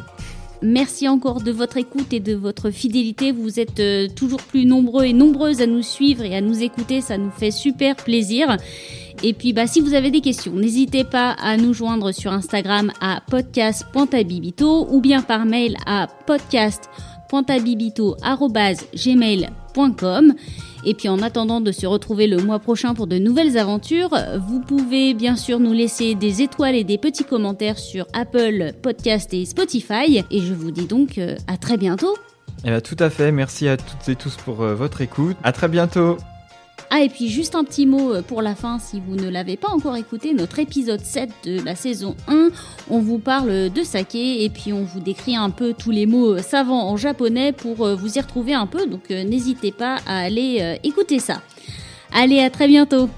Merci encore de votre écoute et de votre fidélité. Vous êtes euh, toujours plus nombreux et nombreuses à nous suivre et à nous écouter. Ça nous fait super plaisir. Et puis, bah, si vous avez des questions, n'hésitez pas à nous joindre sur Instagram à podcast.abibito ou bien par mail à podcast pointabibito.gmail.com et puis en attendant de se retrouver le mois prochain pour de nouvelles aventures, vous pouvez bien sûr nous laisser des étoiles et des petits commentaires sur Apple Podcast et Spotify. Et je vous dis donc euh, à très bientôt. Eh bien, tout à fait, merci à toutes et tous pour euh, votre écoute. À très bientôt. Ah, et puis juste un petit mot euh, pour la fin, si vous ne l'avez pas encore écouté, notre épisode 7 de la saison 1, on vous parle de saké et puis on vous décrit un peu tous les mots savants en japonais pour vous y retrouver un peu, donc n'hésitez pas à aller écouter ça. Allez, à très bientôt